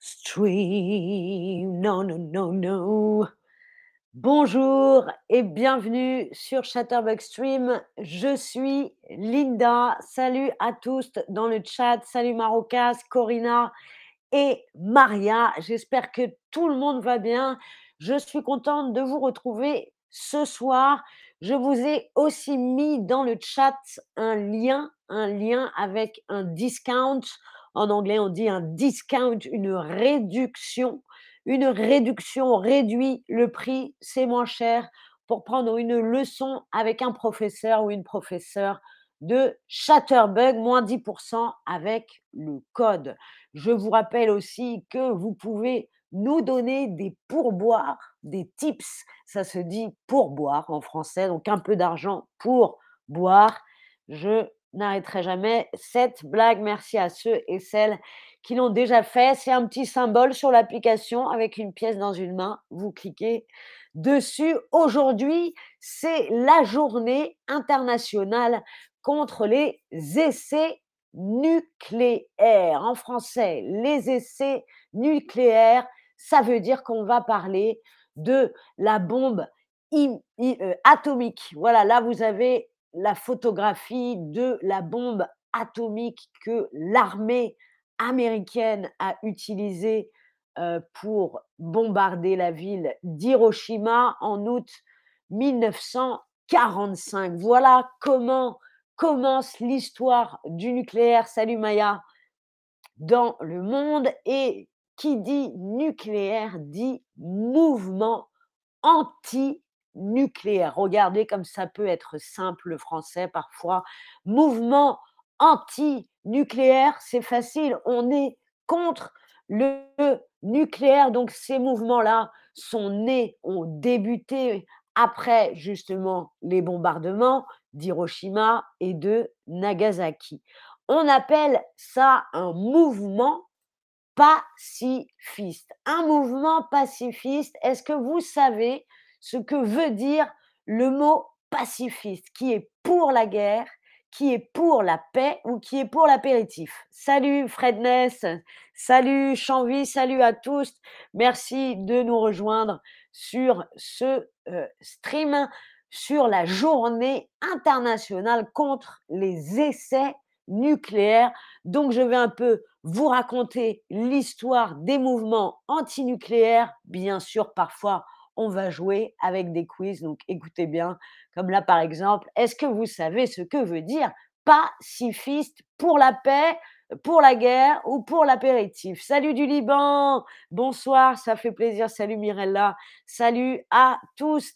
Stream, non, non, non, non. Bonjour et bienvenue sur Chatterbug Stream. Je suis Linda. Salut à tous dans le chat. Salut Marocas, Corina et Maria. J'espère que tout le monde va bien. Je suis contente de vous retrouver ce soir. Je vous ai aussi mis dans le chat un lien, un lien avec un discount. En anglais, on dit un discount, une réduction. Une réduction réduit le prix, c'est moins cher pour prendre une leçon avec un professeur ou une professeure de Chatterbug, moins 10% avec le code. Je vous rappelle aussi que vous pouvez nous donner des pourboires, des tips, ça se dit pourboire en français, donc un peu d'argent pour boire. Je n'arrêterai jamais cette blague. Merci à ceux et celles qui l'ont déjà fait. C'est un petit symbole sur l'application avec une pièce dans une main. Vous cliquez dessus. Aujourd'hui, c'est la journée internationale contre les essais nucléaires. En français, les essais nucléaires, ça veut dire qu'on va parler de la bombe euh, atomique. Voilà, là, vous avez la photographie de la bombe atomique que l'armée américaine a utilisée euh, pour bombarder la ville d'Hiroshima en août 1945. Voilà comment commence l'histoire du nucléaire. Salut Maya dans le monde et qui dit nucléaire dit mouvement anti nucléaire. Regardez comme ça peut être simple le français parfois. Mouvement anti-nucléaire, c'est facile. On est contre le nucléaire. Donc ces mouvements-là sont nés, ont débuté après justement les bombardements d'Hiroshima et de Nagasaki. On appelle ça un mouvement pacifiste. Un mouvement pacifiste, est-ce que vous savez ce que veut dire le mot pacifiste, qui est pour la guerre, qui est pour la paix ou qui est pour l'apéritif. Salut Fredness, salut Chanvi, salut à tous. Merci de nous rejoindre sur ce euh, stream sur la journée internationale contre les essais nucléaires. Donc je vais un peu vous raconter l'histoire des mouvements antinucléaires, bien sûr parfois on va jouer avec des quiz. Donc écoutez bien, comme là par exemple, est-ce que vous savez ce que veut dire pacifiste pour la paix, pour la guerre ou pour l'apéritif? Salut du Liban, bonsoir, ça fait plaisir. Salut Mirella, salut à tous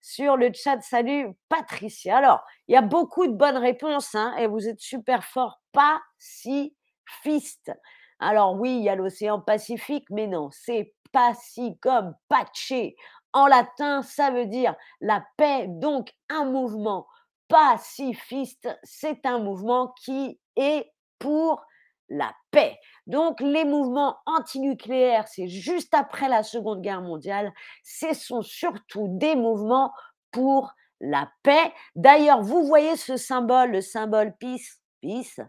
sur le chat. Salut Patricia. Alors, il y a beaucoup de bonnes réponses hein, et vous êtes super fort. Pacifiste. Alors oui, il y a l'océan Pacifique, mais non, c'est pas si comme patché en latin, ça veut dire la paix, donc un mouvement pacifiste, c'est un mouvement qui est pour la paix. Donc les mouvements antinucléaires, c'est juste après la Seconde Guerre mondiale, ce sont surtout des mouvements pour la paix. D'ailleurs, vous voyez ce symbole, le symbole peace, peace,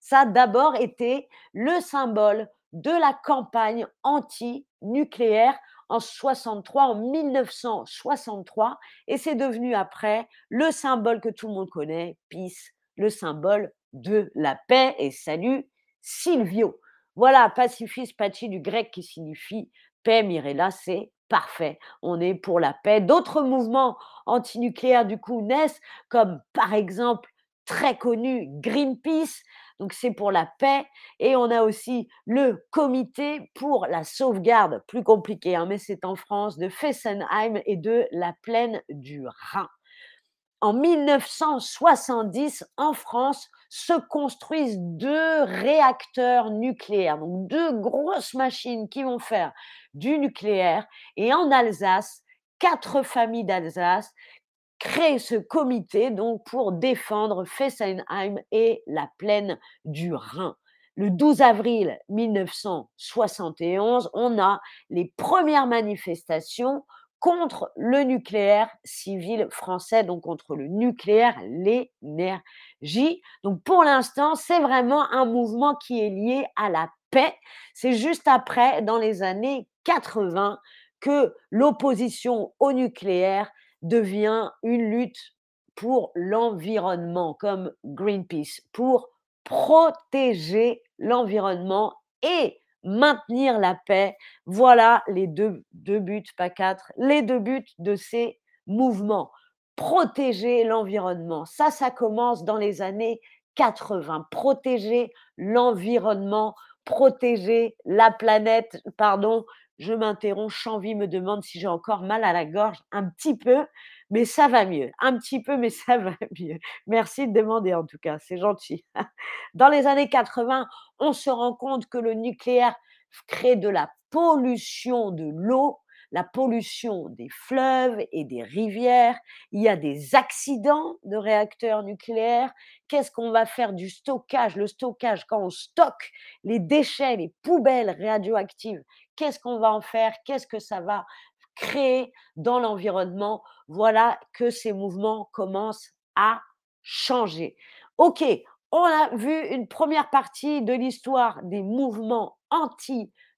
ça a d'abord été le symbole de la campagne anti-nucléaire en 63, en 1963, et c'est devenu après le symbole que tout le monde connaît, peace, le symbole de la paix. Et salut Silvio. Voilà, pacifiste, pachi du grec qui signifie paix, Mirella, c'est parfait. On est pour la paix. D'autres mouvements antinucléaires, du coup, naissent, comme par exemple, très connu, Greenpeace, donc c'est pour la paix. Et on a aussi le comité pour la sauvegarde, plus compliqué, hein, mais c'est en France, de Fessenheim et de la plaine du Rhin. En 1970, en France, se construisent deux réacteurs nucléaires, donc deux grosses machines qui vont faire du nucléaire. Et en Alsace, quatre familles d'Alsace créé ce comité donc pour défendre Fessenheim et la plaine du Rhin. Le 12 avril 1971, on a les premières manifestations contre le nucléaire civil français, donc contre le nucléaire, l'énergie. Donc pour l'instant, c'est vraiment un mouvement qui est lié à la paix. C'est juste après, dans les années 80, que l'opposition au nucléaire devient une lutte pour l'environnement, comme Greenpeace, pour protéger l'environnement et maintenir la paix. Voilà les deux, buts, pas quatre, les deux buts de ces mouvements. Protéger l'environnement. Ça, ça commence dans les années 80. Protéger l'environnement, protéger la planète. Pardon, je m'interromps. Chanvi me demande si j'ai encore mal à la gorge. Un petit peu, mais ça va mieux. Un petit peu, mais ça va mieux. Merci de demander en tout cas, c'est gentil. Dans les années 80, on se rend compte que le nucléaire crée de la pollution de l'eau, la pollution des fleuves et des rivières. Il y a des accidents de réacteurs nucléaires. Qu'est-ce qu'on va faire du stockage Le stockage, quand on stocke les déchets, les poubelles radioactives, qu'est-ce qu'on va en faire? Qu'est-ce que ça va créer dans l'environnement? Voilà que ces mouvements commencent à changer. OK, on a vu une première partie de l'histoire des mouvements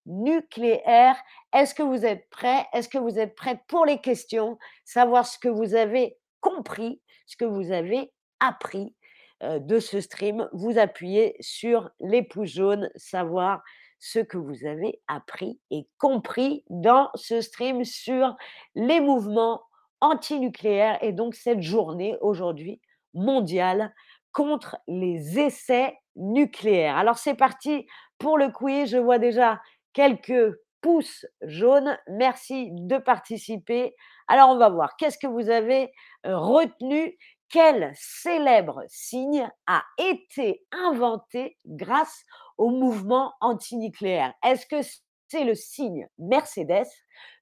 anti-nucléaires. Est-ce que vous êtes prêts Est-ce que vous êtes prêts pour les questions? Savoir ce que vous avez compris, ce que vous avez appris de ce stream. Vous appuyez sur les pouces jaunes, savoir ce que vous avez appris et compris dans ce stream sur les mouvements antinucléaires et donc cette journée aujourd'hui mondiale contre les essais nucléaires. Alors c'est parti pour le quiz. Je vois déjà quelques pouces jaunes. Merci de participer. Alors on va voir, qu'est-ce que vous avez retenu? Quel célèbre signe a été inventé grâce au mouvement antinucléaire? Est-ce que c'est le signe Mercedes,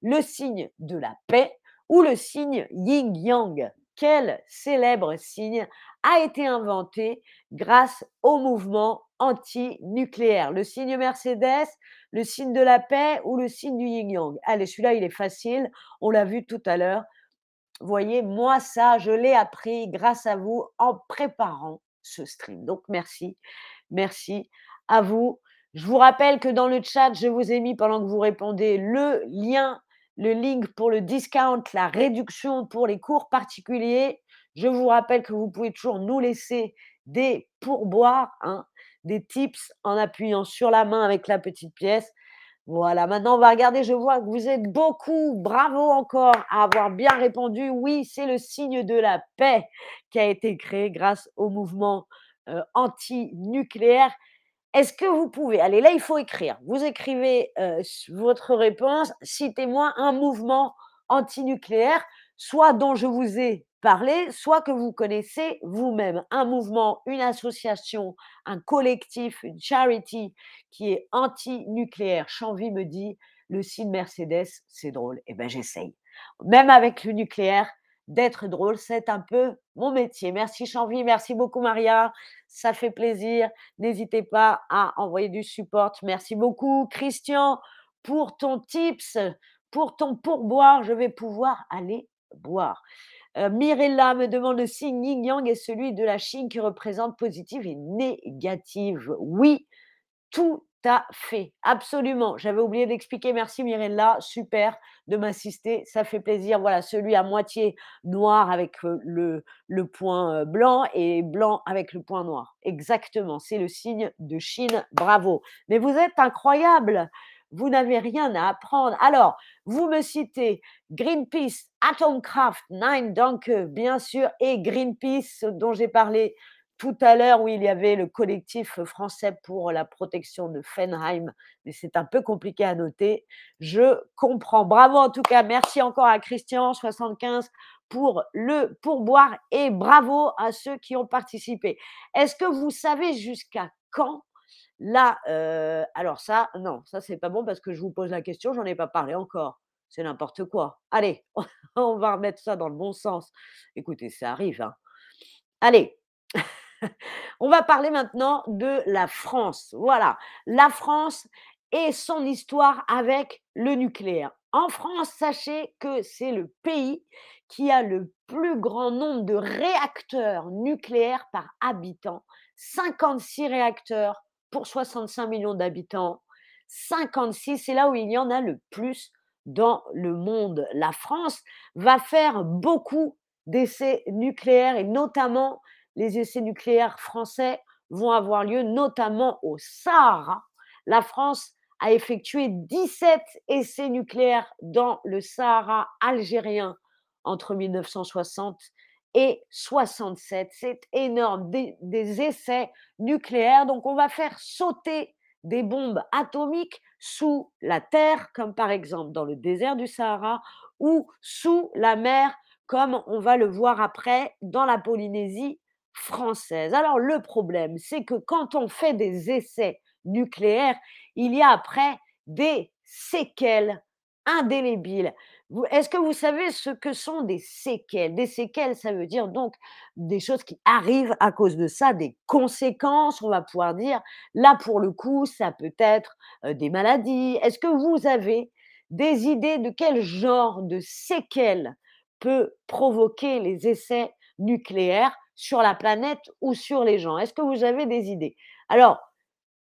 le signe de la paix ou le signe yin-yang? Quel célèbre signe a été inventé grâce au mouvement anti-nucléaire? Le signe Mercedes, le signe de la paix ou le signe du yin-yang? Allez, celui-là, il est facile. On l'a vu tout à l'heure. Voyez, moi, ça, je l'ai appris grâce à vous en préparant ce stream. Donc, merci. Merci à vous. Je vous rappelle que dans le chat, je vous ai mis, pendant que vous répondez, le lien, le link pour le discount, la réduction pour les cours particuliers. Je vous rappelle que vous pouvez toujours nous laisser des pourboires, hein, des tips en appuyant sur la main avec la petite pièce. Voilà, maintenant on va regarder, je vois que vous êtes beaucoup, bravo encore à avoir bien répondu. Oui, c'est le signe de la paix qui a été créé grâce au mouvement euh, anti-nucléaire. Est-ce que vous pouvez, allez là il faut écrire, vous écrivez euh, votre réponse, citez-moi un mouvement anti-nucléaire, soit dont je vous ai parler, soit que vous connaissez vous-même un mouvement, une association, un collectif, une charity qui est anti-nucléaire. Me dit, le signe Mercedes, c'est drôle. Eh bien, j'essaye. Même avec le nucléaire, d'être drôle, c'est un peu mon métier. Merci Chanvi, merci beaucoup Maria, ça fait plaisir. N'hésitez pas à envoyer du support. Merci beaucoup Christian pour ton tips, pour ton pourboire. Je vais pouvoir aller boire. Euh, Mirella me demande le signe yin yang est celui de la Chine qui représente positive et négative. Oui, tout à fait, absolument. J'avais oublié d'expliquer. Merci Mirella, super de m'assister, ça fait plaisir. Voilà, celui à moitié noir avec le, le point blanc et blanc avec le point noir. Exactement, c'est le signe de Chine. Bravo. Mais vous êtes incroyable vous n'avez rien à apprendre. Alors, vous me citez Greenpeace, Atomkraft, Nine Danke, bien sûr, et Greenpeace, dont j'ai parlé tout à l'heure, où il y avait le collectif français pour la protection de Fenheim, mais c'est un peu compliqué à noter. Je comprends. Bravo en tout cas. Merci encore à Christian75 pour le pourboire et bravo à ceux qui ont participé. Est-ce que vous savez jusqu'à quand Là, alors ça, non, ça c'est pas bon parce que je vous pose la question, j'en ai pas parlé encore. C'est n'importe quoi. Allez, on va remettre ça dans le bon sens. Écoutez, ça arrive. Hein. Allez, on va parler maintenant de la France. Voilà, la France et son histoire avec le nucléaire. En France, sachez que c'est le pays qui a le plus grand nombre de réacteurs nucléaires par habitant. 56 réacteurs pour 65 millions d'habitants. 56, c'est là où il y en a le plus dans le monde. La France va faire beaucoup d'essais nucléaires et notamment les essais nucléaires français vont avoir lieu notamment au Sahara. La France a effectué 17 essais nucléaires dans le Sahara algérien entre 1960 et 67. C'est énorme, des, des, essais nucléaires. Donc on va faire sauter des bombes atomiques sous la terre, comme par exemple dans le désert du Sahara, ou sous la mer, comme on va le voir après dans la Polynésie française. Alors le problème, c'est que quand on fait des essais nucléaires, il y a après des séquelles indélébiles. Est-ce que vous savez ce que sont des séquelles? Des séquelles, ça veut dire donc des choses qui arrivent à cause de ça, des conséquences, on va pouvoir dire. Là, pour le coup, ça peut être des maladies. Est-ce que vous avez des idées de quel genre de séquelles peut provoquer les essais nucléaires? Sur la planète ou sur les gens? Est-ce que vous avez des idées? Alors,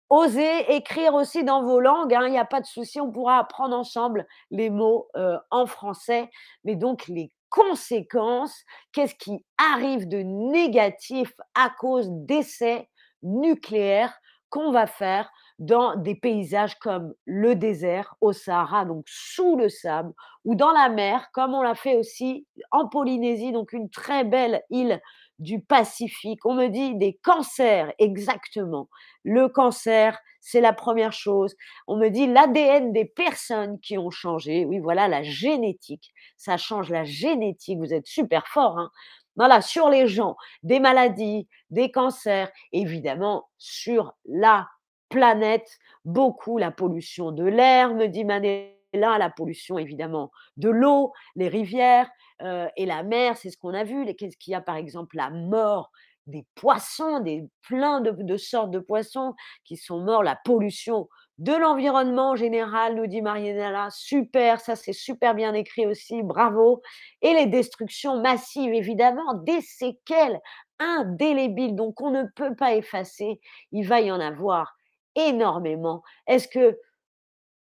Osez écrire aussi dans vos langues, hein, il n'y a pas de souci, on pourra apprendre ensemble les mots en français. Mais donc les conséquences, qu'est-ce qui arrive de négatif à cause d'essais nucléaires qu'on va faire dans des paysages comme le désert au Sahara, donc sous le sable, ou dans la mer, comme on l'a fait aussi en Polynésie, donc une très belle île du Pacifique. On me dit des cancers, exactement. Le cancer, c'est la première chose. On me dit l'ADN des personnes qui ont changé. Oui, voilà, la génétique. Ça change la génétique. Vous êtes super fort. Hein voilà, sur les gens, des maladies, des cancers, évidemment, sur la planète, beaucoup la pollution de l'air, me dit Manela, la pollution évidemment de l'eau, les rivières, et la mer, c'est ce qu'on a vu. Qu'est-ce qu'il y a par exemple La mort des poissons, des plein de, sortes de poissons qui sont morts, la pollution de l'environnement en général, nous dit Marianella. Super, ça c'est super bien écrit aussi, bravo. Et les destructions massives, évidemment, des séquelles indélébiles, donc on ne peut pas effacer. Il va y en avoir énormément. Est-ce que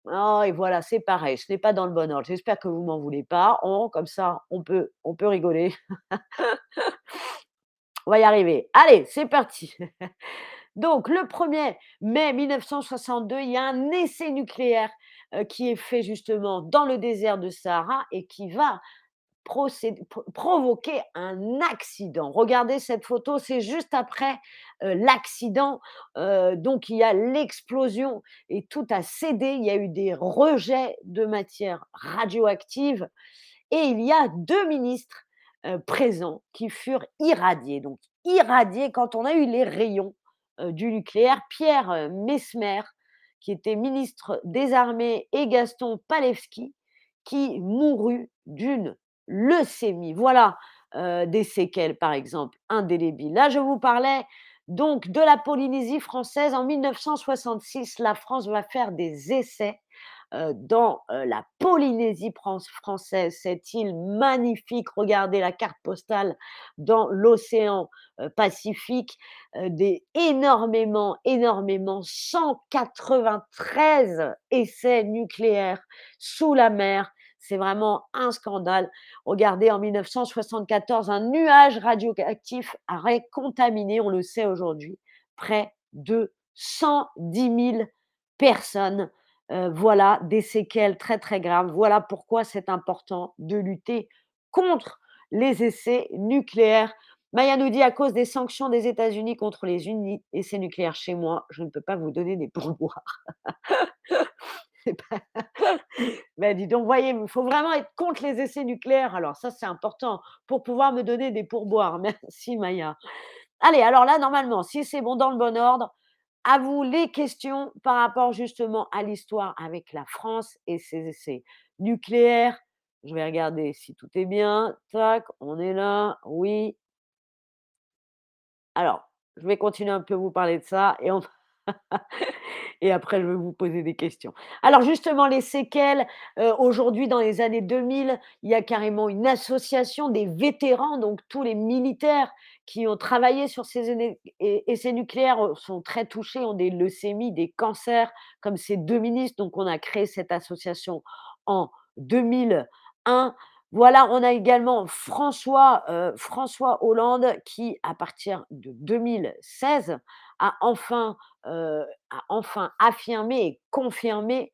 Oh et voilà, c'est pareil, ce n'est pas dans le bon ordre. J'espère que vous m'en voulez pas. On comme ça, on peut on peut rigoler. On va y arriver. Allez, c'est parti. Donc le 1er mai 1962, il y a un essai nucléaire, qui est fait justement dans le désert de Sahara et qui va provoquer un accident. Regardez cette photo, c'est juste après l'accident. donc il y a l'explosion et tout a cédé. Il y a eu des rejets de matière radioactive et il y a deux ministres présents qui furent irradiés. Donc irradiés quand on a eu les rayons du nucléaire. Pierre Mesmer, qui était ministre des Armées, et Gaston Palevski, qui mourut d'une leucémie. Voilà des séquelles, par exemple, indélébiles. Là, je vous parlais donc de la Polynésie française. En 1966, la France va faire des essais dans la Polynésie française, cette île magnifique. Regardez la carte postale dans l'océan Pacifique, des énormément, énormément, 193 essais nucléaires sous la mer c'est vraiment un scandale. Regardez, en 1974, un nuage radioactif a contaminé, on le sait aujourd'hui, près de 110 000 personnes. Euh, voilà des séquelles très très graves. Voilà pourquoi c'est important de lutter contre les essais nucléaires. Maya nous dit à cause des sanctions des États-Unis contre les essais nucléaires chez moi, je ne peux pas vous donner des pourboires. Ben dis donc, voyez, il faut vraiment être contre les essais nucléaires. Alors ça, c'est important pour pouvoir me donner des pourboires. Merci Maya. Allez, alors là, normalement, si c'est bon dans le bon ordre, à vous les questions par rapport justement à l'histoire avec la France et ses essais nucléaires. Je vais regarder si tout est bien. Tac, on est là. Oui. Alors, je vais continuer un peu à vous parler de ça et on et après, je vais vous poser des questions. Alors justement, les séquelles, aujourd'hui, dans les années 2000, il y a carrément une association des vétérans, donc tous les militaires qui ont travaillé sur ces essais nucléaires sont très touchés, ont des leucémies, des cancers, comme ces deux ministres. Donc, on a créé cette association en 2001. Voilà, on a également François, François Hollande qui, à partir de 2016, a enfin, a enfin affirmé et confirmé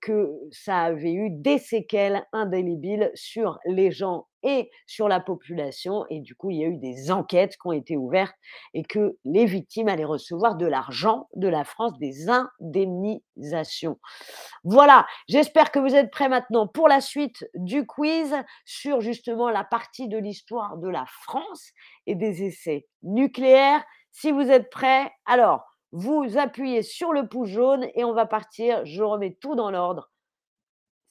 que ça avait eu des séquelles indélébiles sur les gens et sur la population. Et du coup, il y a eu des enquêtes qui ont été ouvertes et que les victimes allaient recevoir de l'argent de la France, des indemnisations. Voilà, j'espère que vous êtes prêts maintenant pour la suite du quiz sur justement la partie de l'histoire de la France et des essais nucléaires. Si vous êtes prêts, alors vous appuyez sur le pouce jaune et on va partir. Je remets tout dans l'ordre.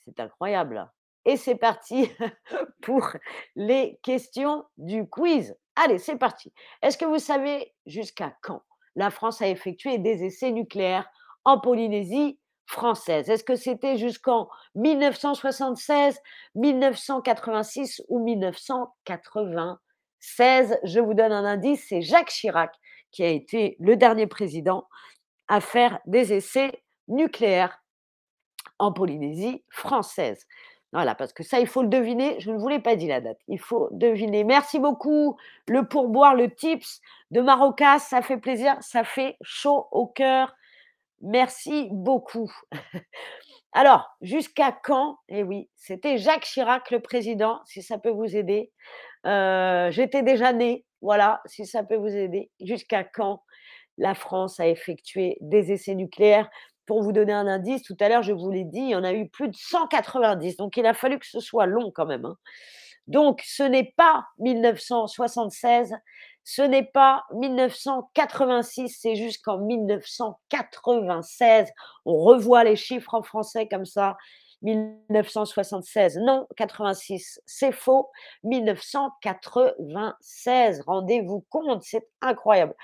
C'est incroyable. Et c'est parti pour les questions du quiz. Allez, c'est parti. Est-ce que vous savez jusqu'à quand la France a effectué des essais nucléaires en Polynésie française? Est-ce que c'était jusqu'en 1976, 1986 ou 1996 Je vous donne un indice, c'est Jacques Chirac qui a été le dernier président à faire des essais nucléaires en Polynésie française. Voilà, parce que ça, il faut le deviner. Je ne vous l'ai pas dit la date. Il faut deviner. Merci beaucoup. Le pourboire, le tips de Marocas, ça fait plaisir. Ça fait chaud au cœur. Merci beaucoup. Alors, jusqu'à quand? Eh oui, c'était Jacques Chirac, le président, si ça peut vous aider. Euh, j'étais déjà née, voilà, si ça peut vous aider. Jusqu'à quand la France a effectué des essais nucléaires? Pour vous donner un indice, tout à l'heure, je vous l'ai dit, il y en a eu plus de 190. Donc, il a fallu que ce soit long quand même. Hein. Donc, ce n'est pas 1976, ce n'est pas 1986, c'est jusqu'en 1996. On revoit les chiffres en français comme ça. 1976, non, 86, c'est faux. 1996, rendez-vous compte, c'est incroyable.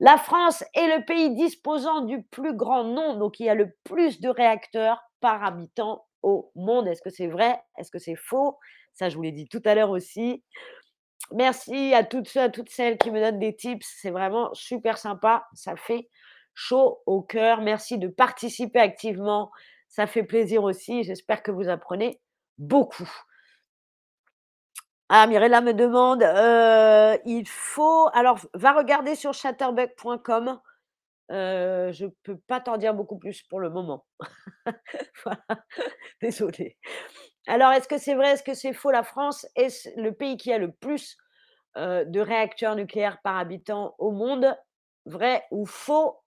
La France est le pays disposant du plus grand nombre, donc il y a le plus de réacteurs par habitant au monde. Est-ce que c'est vrai? Est-ce que c'est faux? Ça, je vous l'ai dit tout à l'heure aussi. Merci à toutes ceux, à toutes celles qui me donnent des tips. C'est vraiment super sympa. Ça fait chaud au cœur. Merci de participer activement. Ça fait plaisir aussi. J'espère que vous apprenez beaucoup. Ah, Mirella me demande, il faut alors va regarder sur chatterbug.com. je ne peux pas t'en dire beaucoup plus pour le moment. Voilà, désolée. Alors, est-ce que c'est vrai? Est-ce que c'est faux? La France est le pays qui a le plus, de réacteurs nucléaires par habitant au monde. Vrai ou faux?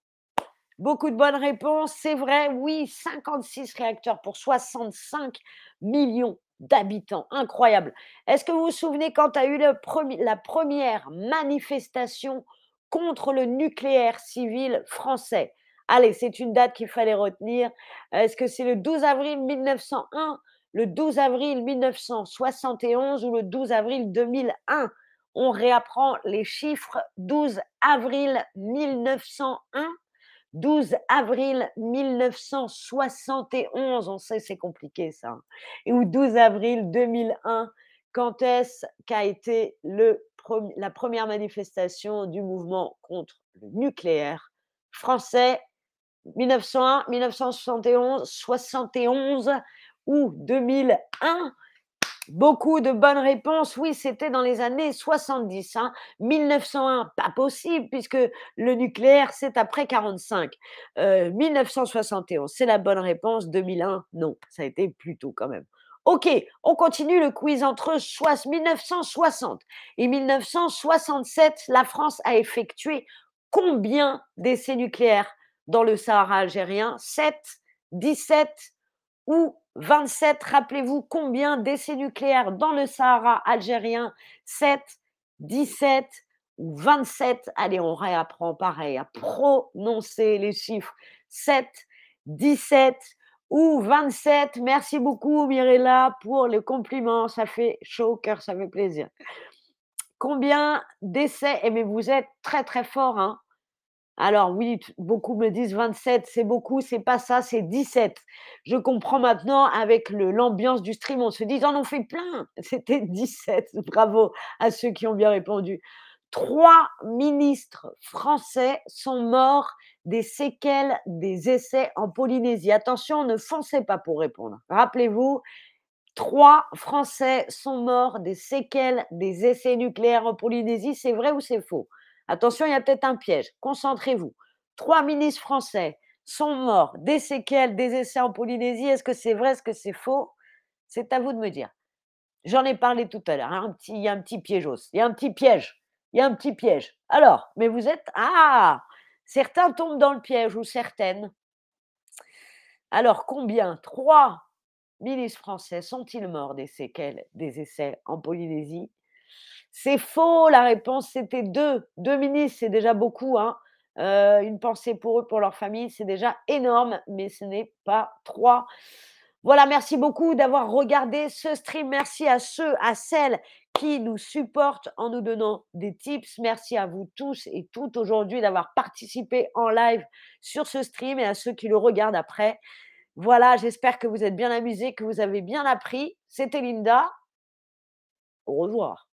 Beaucoup de bonnes réponses. C'est vrai, oui, 56 réacteurs pour 65 millions d'habitants. Incroyable. Est-ce que vous vous souvenez quand a eu la première manifestation contre le nucléaire civil français? Allez, c'est une date qu'il fallait retenir. Est-ce que c'est le 12 avril 1901, le 12 avril 1971 ou le 12 avril 2001 On réapprend les chiffres. 12 avril 1901 12 avril 1971, on sait c'est compliqué ça, hein. ou 12 avril 2001, quand est-ce qu'a été le, la première manifestation du mouvement contre le nucléaire français? 1901, 1971, 71 ou 2001 Beaucoup de bonnes réponses. Oui, c'était dans les années 70. 1901, hein. pas possible, puisque le nucléaire, c'est après 45. 1971, euh, c'est la bonne réponse. 2001, non, ça a été plus tôt quand même. Ok, on continue le quiz entre 1960 et 1967. La France a effectué combien d'essais nucléaires dans le Sahara algérien? 7, 17 ou 27, rappelez-vous combien d'essais nucléaires dans le Sahara algérien? 7, 17 ou 27. Allez, on réapprend pareil à prononcer les chiffres 7, 17 ou 27. Merci beaucoup Mirella pour le compliment. Ça fait chaud au cœur, ça fait plaisir. Combien d'essais? Eh bien, vous êtes très très fort. Hein alors oui, beaucoup me disent 27, c'est beaucoup, c'est pas ça, c'est 17. Je comprends maintenant avec l'ambiance du stream, on se dit, on en fait plein. C'était 17. Bravo à ceux qui ont bien répondu. Trois ministres français sont morts des séquelles des essais en Polynésie. Attention, ne foncez pas pour répondre. Rappelez-vous, trois Français sont morts des séquelles des essais nucléaires en Polynésie. C'est vrai ou c'est faux? Attention, il y a peut-être un piège. Concentrez-vous. Trois ministres français sont morts des séquelles des essais en Polynésie. Est-ce que c'est vrai? Est-ce que c'est faux? C'est à vous de me dire. J'en ai parlé tout à l'heure. Hein, il y a un petit piège. Il y a un petit piège. Il y a un petit piège. Alors, mais vous êtes... Ah Certains tombent dans le piège ou certaines. Alors, combien? Trois ministres français sont-ils morts des séquelles des essais en Polynésie? C'est faux, la réponse c'était deux. Deux ministres, c'est déjà beaucoup. Hein. Euh, une pensée pour eux, pour leur famille, c'est déjà énorme, mais ce n'est pas trois. Voilà, merci beaucoup d'avoir regardé ce stream. Merci à ceux, à celles qui nous supportent en nous donnant des tips. Merci à vous tous et toutes aujourd'hui d'avoir participé en live sur ce stream et à ceux qui le regardent après. Voilà, j'espère que vous êtes bien amusés, que vous avez bien appris. C'était Linda. Au revoir.